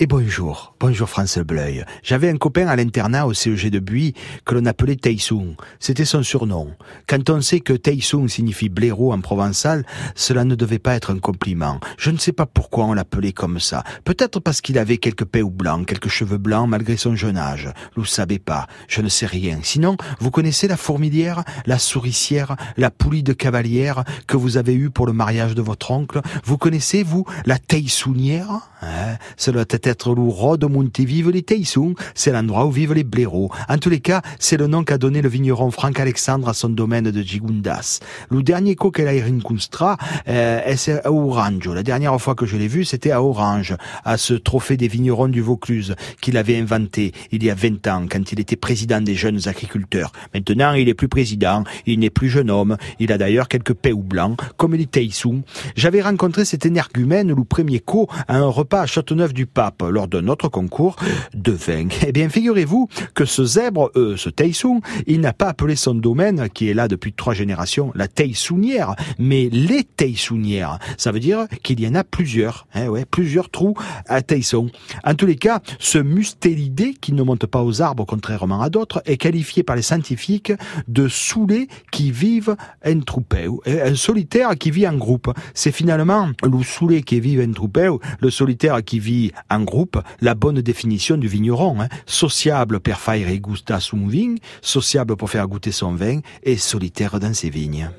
Et bonjour, bonjour France Bleuil. J'avais un copain à l'internat au CEG de Buis que l'on appelait Taïsung. C'était son surnom. Quand on sait que Taïsung signifie blaireau en provençal, cela ne devait pas être un compliment. Je ne sais pas pourquoi on l'appelait comme ça. Peut-être parce qu'il avait quelques ou blancs, quelques cheveux blancs malgré son jeune âge. Vous savez pas, je ne sais rien. Sinon, vous connaissez la fourmilière, la souricière, la poulie de cavalière que vous avez eue pour le mariage de votre oncle? Vous connaissez, vous, la Taïsounière? Hein? Cela l'ouro de Montevive les Taïsung, c'est l'endroit où vivent les blaireaux. En tous les cas, c'est le nom qu'a donné le vigneron Franck Alexandre à son domaine de Gigundas. Le dernier coup qu'elle a rencontré, euh, c'est à Orange? La dernière fois que je l'ai vu, c'était à Orange, à ce trophée des vignerons du Vaucluse qu'il avait inventé il y a 20 ans, quand il était président des jeunes agriculteurs. Maintenant, il est plus président, il n'est plus jeune homme, il a d'ailleurs quelques ou blancs, comme les Taïsung. J'avais rencontré cet énergumène, le premier co, à un repas à Lors de notre concours de vin. Eh bien, figurez-vous que ce zèbre, euh, ce Taïsung, il n'a pas appelé son domaine, qui est là depuis trois générations, la Taïsounière, mais les Taïsounières. Ça veut dire qu'il y en a plusieurs, hein, ouais, plusieurs trous à Taïsung. En tous les cas, ce mustélidé, qui ne monte pas aux arbres contrairement à d'autres, est qualifié par les scientifiques de soulé qui vivent en troupé, un solitaire qui vit en groupe. C'est finalement le soulé qui vit en troupé, le solitaire qui vit en groupe, la bonne définition du vigneron. Hein. Sociable per faire gusta son vin, sociable pour faire goûter son vin, et solitaire dans ses vignes.